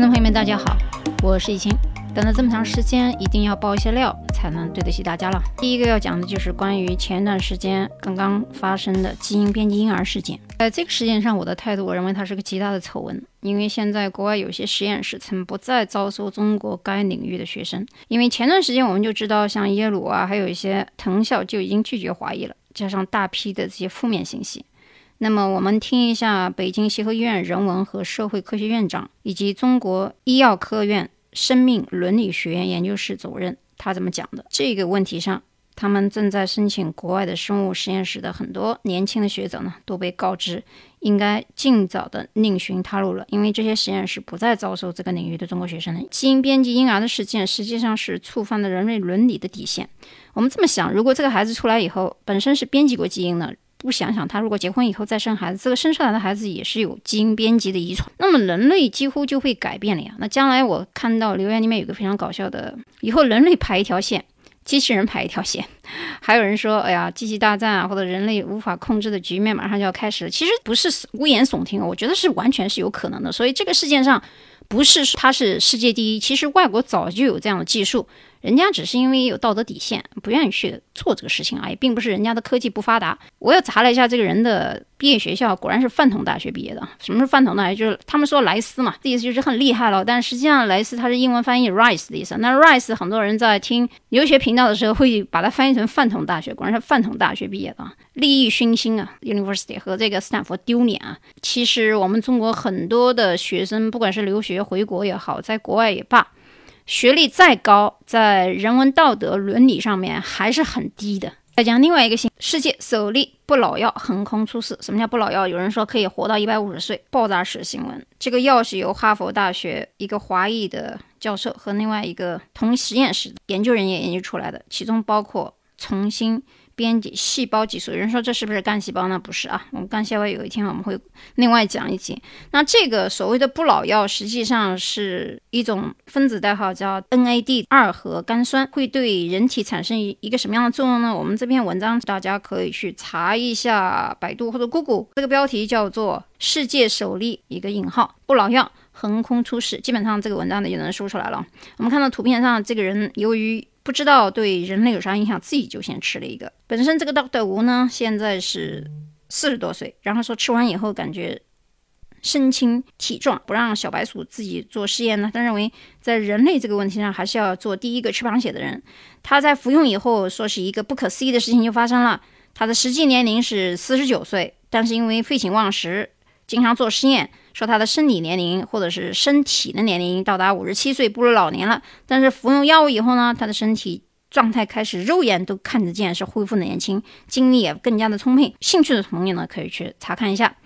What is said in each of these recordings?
听众朋友们，大家好，我是易清。等了这么长时间，一定要爆一些料，才能对得起大家了。第一个要讲的就是关于前段时间刚刚发生的基因编辑婴儿事件。在这个事件上，我的态度，我认为它是个极大的丑闻。因为现在国外有些实验室曾不再招收中国该领域的学生，因为前段时间我们就知道，像耶鲁啊，还有一些藤校就已经拒绝华裔了，加上大批的这些负面信息。那么我们听一下北京协和医院人文和社会科学院长以及中国医药科院生命伦理学院研究室主任他怎么讲的。这个问题上，他们正在申请国外的生物实验室的很多年轻的学者呢，都被告知应该尽早的另寻他路了，因为这些实验室不再招收这个领域的中国学生了。基因编辑婴儿的事件实际上是触犯了人类伦理的底线。我们这么想，如果这个孩子出来以后本身是编辑过基因的。不想想，他如果结婚以后再生孩子，这个生出来的孩子也是有基因编辑的遗传，那么人类几乎就会改变了呀。那将来我看到留言里面有个非常搞笑的，以后人类排一条线，机器人排一条线，还有人说，哎呀，机器大战啊，或者人类无法控制的局面马上就要开始了。其实不是危言耸听，我觉得是完全是有可能的。所以这个世界上，不是它是世界第一，其实外国早就有这样的技术。人家只是因为有道德底线，不愿意去做这个事情而已，并不是人家的科技不发达。我又查了一下这个人的毕业学校，果然是饭桶大学毕业的。什么是饭桶大学？就是他们说莱斯嘛，这意思就是很厉害了。但实际上莱斯它是英文翻译 rice 的意思。那 rice 很多人在听留学频道的时候会把它翻译成饭桶大学，果然是饭桶大学毕业的，利益熏心啊，University 和这个斯坦福丢脸啊。其实我们中国很多的学生，不管是留学回国也好，在国外也罢。学历再高，在人文道德伦理上面还是很低的。再讲另外一个新世界首例不老药横空出世。什么叫不老药？有人说可以活到一百五十岁，爆炸式新闻。这个药是由哈佛大学一个华裔的教授和另外一个同实验室的研究人员研究出来的，其中包括重新。编辑细胞激素，有人说这是不是干细胞呢？不是啊，我们干细胞有一天我们会另外讲一集。那这个所谓的不老药，实际上是一种分子代号叫 NAD 二核苷酸，会对人体产生一一个什么样的作用呢？我们这篇文章大家可以去查一下百度或者 Google，这个标题叫做“世界首例”一个引号不老药横空出世，基本上这个文章呢就能说出来了。我们看到图片上这个人由于不知道对人类有啥影响，自己就先吃了一个。本身这个 Doctor 吴呢，现在是四十多岁，然后说吃完以后感觉身轻体壮，不让小白鼠自己做试验呢。他认为在人类这个问题上，还是要做第一个吃螃蟹的人。他在服用以后，说是一个不可思议的事情就发生了。他的实际年龄是四十九岁，但是因为废寝忘食，经常做实验。说他的生理年龄或者是身体的年龄到达五十七岁，步入老年了。但是服用药物以后呢，他的身体状态开始肉眼都看得见是恢复的年轻，精力也更加的充沛。兴趣的朋友呢，可以去查看一下。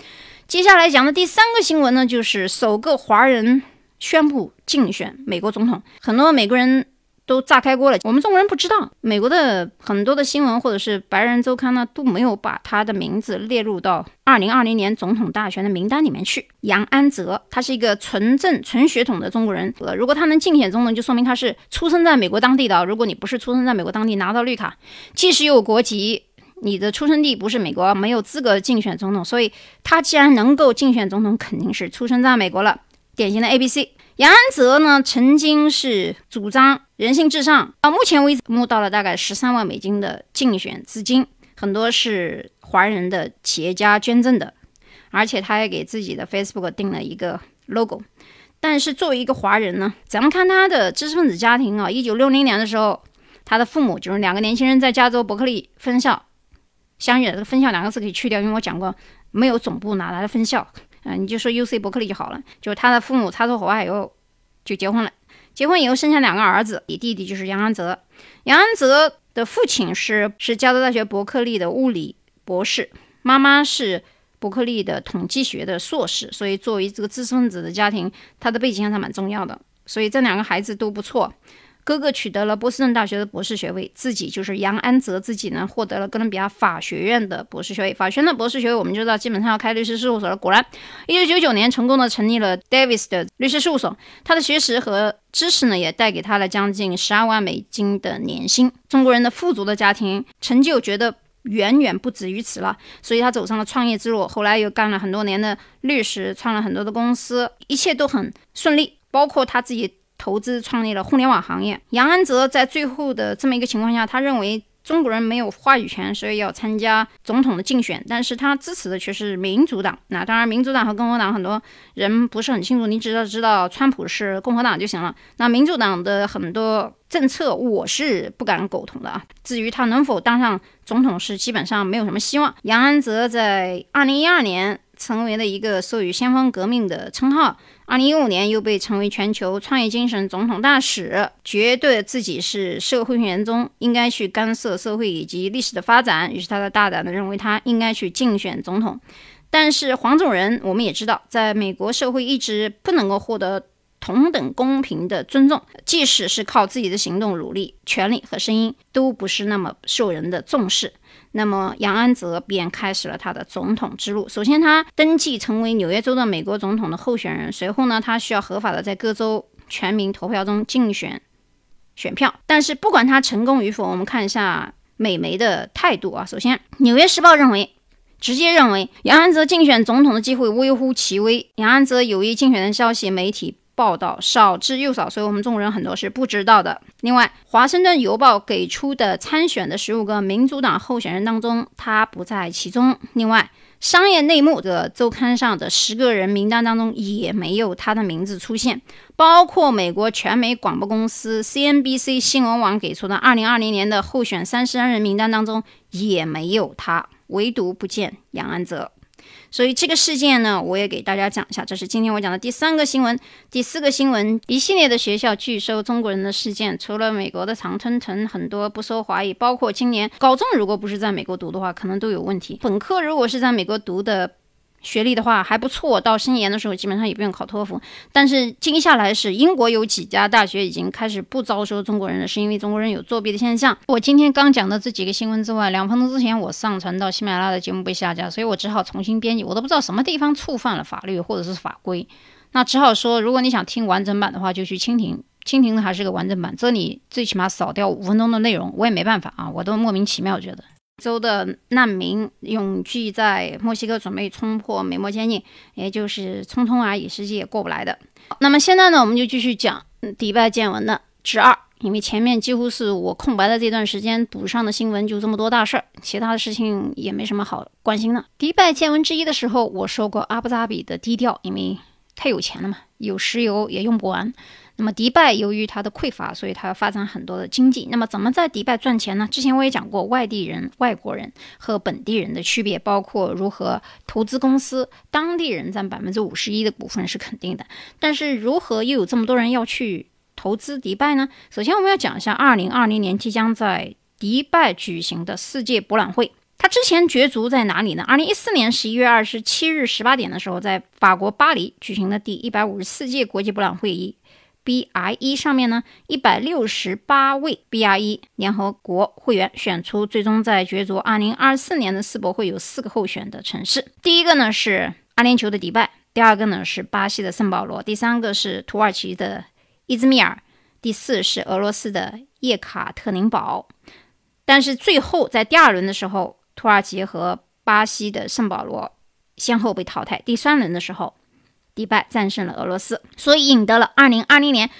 接下来讲的第三个新闻呢，就是首个华人宣布竞选美国总统，很多美国人。都炸开锅了，我们中国人不知道，美国的很多的新闻或者是白人周刊呢都没有把他的名字列入到二零二零年总统大选的名单里面去。杨安泽，他是一个纯正纯血统的中国人，呃，如果他能竞选总统，就说明他是出生在美国当地的。如果你不是出生在美国当地，拿到绿卡，即使有国籍，你的出生地不是美国，没有资格竞选总统。所以他既然能够竞选总统，肯定是出生在美国了，典型的 A B C。杨安泽呢，曾经是主张人性至上，到目前为止募到了大概十三万美金的竞选资金，很多是华人的企业家捐赠的，而且他也给自己的 Facebook 定了一个 logo。但是作为一个华人呢，咱们看他的知识分子家庭啊，一九六零年的时候，他的父母就是两个年轻人在加州伯克利分校相遇，这个分校两个字可以去掉，因为我讲过没有总部哪来的分校。嗯，你就说 U C 伯克利就好了。就是他的父母擦出火花以后就结婚了，结婚以后生下两个儿子，你弟弟就是杨安泽。杨安泽的父亲是是加州大学伯克利的物理博士，妈妈是伯克利的统计学的硕士。所以作为这个知识分子的家庭，他的背景还是蛮重要的。所以这两个孩子都不错。哥哥取得了波士顿大学的博士学位，自己就是杨安泽，自己呢获得了哥伦比亚法学院的博士学位。法学院的博士学位，我们就知道基本上要开律师事务所了。果然，一九九九年成功的成立了 Davis 的律师事务所。他的学识和知识呢，也带给他了将近十二万美金的年薪。中国人的富足的家庭成就，觉得远远不止于此了，所以他走上了创业之路。后来又干了很多年的律师，创了很多的公司，一切都很顺利。包括他自己投资创立了互联网行业。杨安泽在最后的这么一个情况下，他认为。中国人没有话语权，所以要参加总统的竞选，但是他支持的却是民主党。那当然，民主党和共和党很多人不是很清楚，你只要知道川普是共和党就行了。那民主党的很多政策，我是不敢苟同的啊。至于他能否当上总统，是基本上没有什么希望。杨安泽在二零一二年。成为了一个授予先锋革命的称号。二零一五年又被称为全球创业精神总统大使，觉得自己是社会员中应该去干涉社会以及历史的发展，于是他大胆的认为他应该去竞选总统。但是黄种人我们也知道，在美国社会一直不能够获得同等公平的尊重，即使是靠自己的行动努力，权利和声音都不是那么受人的重视。那么杨安泽便开始了他的总统之路。首先，他登记成为纽约州的美国总统的候选人。随后呢，他需要合法的在各州全民投票中竞选选票。但是，不管他成功与否，我们看一下美媒的态度啊。首先，《纽约时报》认为，直接认为杨安泽竞选总统的机会微乎其微。杨安泽有意竞选的消息，媒体。报道少之又少，所以我们中国人很多是不知道的。另外，《华盛顿邮报》给出的参选的十五个民主党候选人当中，他不在其中。另外，《商业内幕》的周刊上的十个人名单当中也没有他的名字出现，包括美国全美广播公司 CNBC 新闻网给出的二零二零年的候选三十人名单当中也没有他，唯独不见杨安泽。所以这个事件呢，我也给大家讲一下。这是今天我讲的第三个新闻，第四个新闻，一系列的学校拒收中国人的事件。除了美国的常春藤，很多不收华裔，包括今年高中如果不是在美国读的话，可能都有问题。本科如果是在美国读的。学历的话还不错，到升研的时候基本上也不用考托福。但是接下来是英国有几家大学已经开始不招收中国人了，是因为中国人有作弊的现象。我今天刚讲的这几个新闻之外，两分钟之前我上传到喜马拉雅的节目被下架，所以我只好重新编辑。我都不知道什么地方触犯了法律或者是法规，那只好说，如果你想听完整版的话，就去蜻蜓，蜻蜓还是个完整版，这里最起码少掉五分钟的内容，我也没办法啊，我都莫名其妙觉得。州的难民永聚在墨西哥，准备冲破美墨边境，也就是匆匆而已，实际也过不来的。那么现在呢，我们就继续讲迪拜见闻的之二，因为前面几乎是我空白的这段时间补上的新闻就这么多大事儿，其他的事情也没什么好关心的。迪拜见闻之一的时候，我说过阿布扎比的低调，因为太有钱了嘛，有石油也用不完。那么迪拜由于它的匮乏，所以它要发展很多的经济。那么怎么在迪拜赚钱呢？之前我也讲过，外地人、外国人和本地人的区别，包括如何投资公司，当地人占百分之五十一的股份是肯定的。但是如何又有这么多人要去投资迪拜呢？首先我们要讲一下二零二零年即将在迪拜举行的世界博览会。它之前角逐在哪里呢？二零一四年十一月二十七日十八点的时候，在法国巴黎举行的第一百五十四届国际博览会议。BRE 上面呢，一百六十八位 BRE 联合国会员选出，最终在角逐二零二四年的世博会有四个候选的城市。第一个呢是阿联酋的迪拜，第二个呢是巴西的圣保罗，第三个是土耳其的伊兹密尔，第四是俄罗斯的叶卡特林堡。但是最后在第二轮的时候，土耳其和巴西的圣保罗先后被淘汰。第三轮的时候。迪拜战胜了俄罗斯，所以赢得了2020年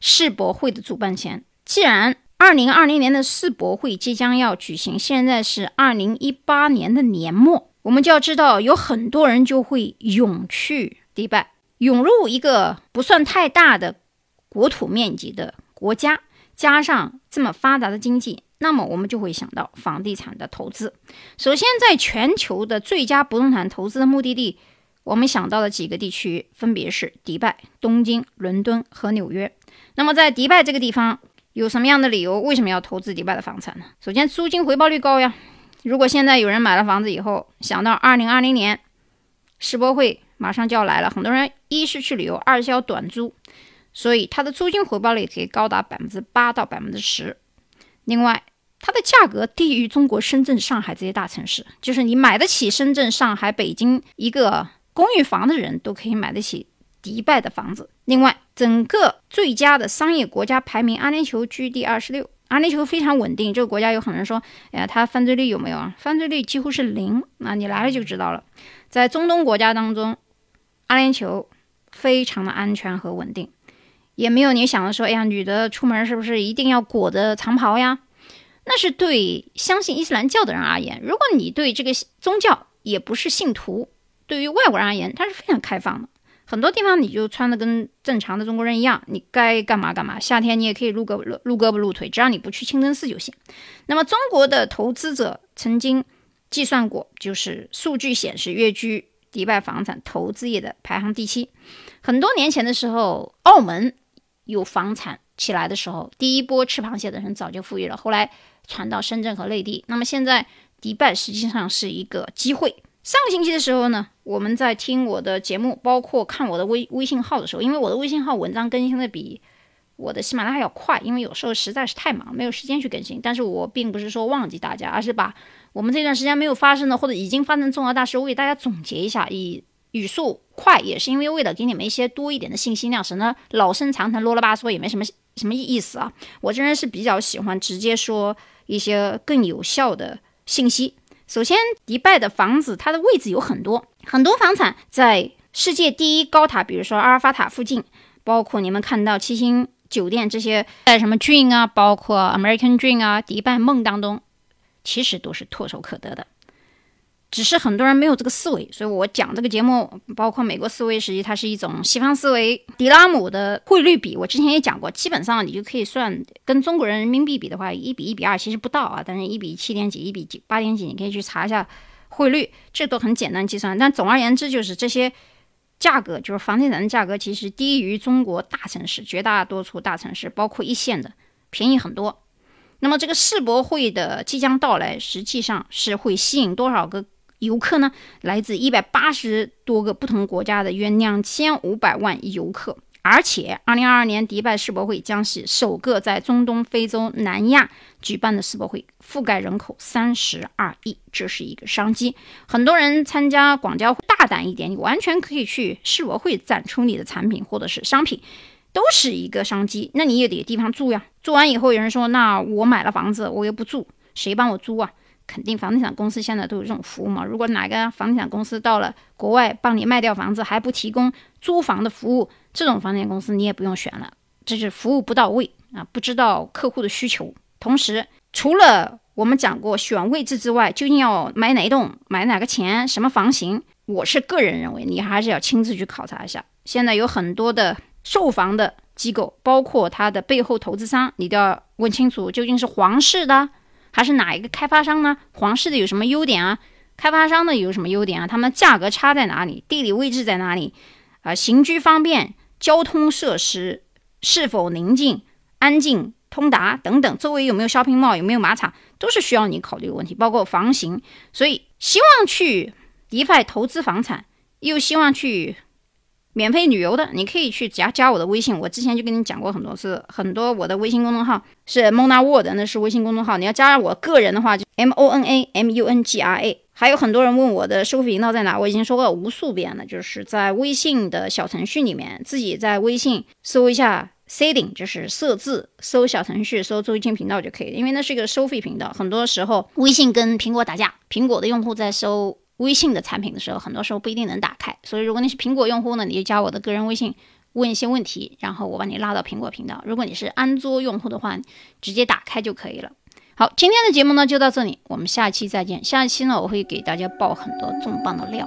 世博会的主办权。既然2020年的世博会即将要举行，现在是2018年的年末，我们就要知道，有很多人就会涌去迪拜，涌入一个不算太大的国土面积的国家，加上这么发达的经济，那么我们就会想到房地产的投资。首先，在全球的最佳不动产投资的目的地。我们想到的几个地区分别是迪拜、东京、伦敦和纽约。那么在迪拜这个地方有什么样的理由？为什么要投资迪拜的房产呢？首先，租金回报率高呀。如果现在有人买了房子以后，想到2020年世博会马上就要来了，很多人一是去旅游，二是要短租，所以它的租金回报率可以高达百分之八到百分之十。另外，它的价格低于中国深圳、上海这些大城市，就是你买得起深圳、上海、北京一个。公寓房的人都可以买得起迪拜的房子。另外，整个最佳的商业国家排名，阿联酋居第二十六。阿联酋非常稳定，这个国家有很多人说，哎呀，它犯罪率有没有啊？犯罪率几乎是零。那你来了就知道了。在中东国家当中，阿联酋非常的安全和稳定。也没有你想的说，哎呀，女的出门是不是一定要裹着长袍呀？那是对相信伊斯兰教的人而言。如果你对这个宗教也不是信徒，对于外国人而言，它是非常开放的。很多地方你就穿的跟正常的中国人一样，你该干嘛干嘛。夏天你也可以露胳膊露胳膊露腿，只要你不去清真寺就行。那么中国的投资者曾经计算过，就是数据显示，跃居迪拜房产投资业的排行第七。很多年前的时候，澳门有房产起来的时候，第一波吃螃蟹的人早就富裕了，后来传到深圳和内地。那么现在迪拜实际上是一个机会。上个星期的时候呢，我们在听我的节目，包括看我的微微信号的时候，因为我的微信号文章更新的比我的喜马拉雅要快，因为有时候实在是太忙，没有时间去更新。但是我并不是说忘记大家，而是把我们这段时间没有发生的或者已经发生重要大事，我给大家总结一下。以语速快，也是因为为了给你们一些多一点的信息量，省得老生常谈、啰啰吧嗦也没什么什么意思啊。我这人是比较喜欢直接说一些更有效的信息。首先，迪拜的房子它的位置有很多，很多房产在世界第一高塔，比如说阿尔法塔附近，包括你们看到七星酒店这些，在什么 Dream 啊，包括 American Dream 啊，迪拜梦当中，其实都是唾手可得的。只是很多人没有这个思维，所以我讲这个节目，包括美国思维，实际它是一种西方思维。迪拉姆的汇率比，我之前也讲过，基本上你就可以算跟中国人人民币比的话，一比一比二其实不到啊，但是一比七点几，一比八点几，你可以去查一下汇率，这都很简单计算。但总而言之，就是这些价格，就是房地产的价格，其实低于中国大城市绝大多数大城市，包括一线的，便宜很多。那么这个世博会的即将到来，实际上是会吸引多少个？游客呢，来自一百八十多个不同国家的约两千五百万游客，而且二零二二年迪拜世博会将是首个在中东、非洲、南亚举办的世博会，覆盖人口三十二亿，这是一个商机。很多人参加广交会，大胆一点，你完全可以去世博会展出你的产品或者是商品，都是一个商机。那你也得地方住呀，住完以后有人说，那我买了房子，我又不住，谁帮我租啊？肯定房地产公司现在都有这种服务嘛？如果哪个房地产公司到了国外帮你卖掉房子还不提供租房的服务，这种房地产公司你也不用选了，这是服务不到位啊，不知道客户的需求。同时，除了我们讲过选位置之外，究竟要买哪一栋、买哪个钱、什么房型，我是个人认为你还是要亲自去考察一下。现在有很多的售房的机构，包括它的背后投资商，你都要问清楚究竟是皇室的。还是哪一个开发商呢？皇室的有什么优点啊？开发商的有什么优点啊？他们价格差在哪里？地理位置在哪里？啊，行居方便，交通设施是否宁静、安静、通达等等，周围有没有 shopping mall，有没有马场，都是需要你考虑的问题。包括房型，所以希望去迪拜投资房产，又希望去。免费旅游的，你可以去加加我的微信。我之前就跟你讲过很多次，很多我的微信公众号是 Mona Word，那是微信公众号。你要加我个人的话，就 M O N A M U N G R A。还有很多人问我的收费频道在哪，我已经说过无数遍了，就是在微信的小程序里面，自己在微信搜一下 Setting，就是设置，搜小程序，搜周一清频道就可以。因为那是一个收费频道，很多时候微信跟苹果打架，苹果的用户在收。微信的产品的时候，很多时候不一定能打开，所以如果你是苹果用户呢，你就加我的个人微信，问一些问题，然后我把你拉到苹果频道。如果你是安卓用户的话，直接打开就可以了。好，今天的节目呢就到这里，我们下期再见。下一期呢，我会给大家爆很多重磅的料。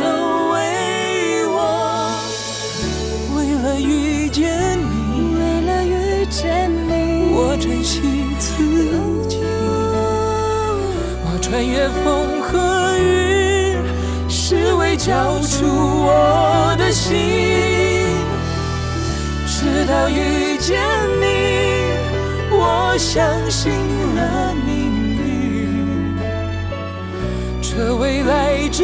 珍惜自己，我穿越风和雨，是为。交出我的心，直到遇见你，我相信了命运，这未来值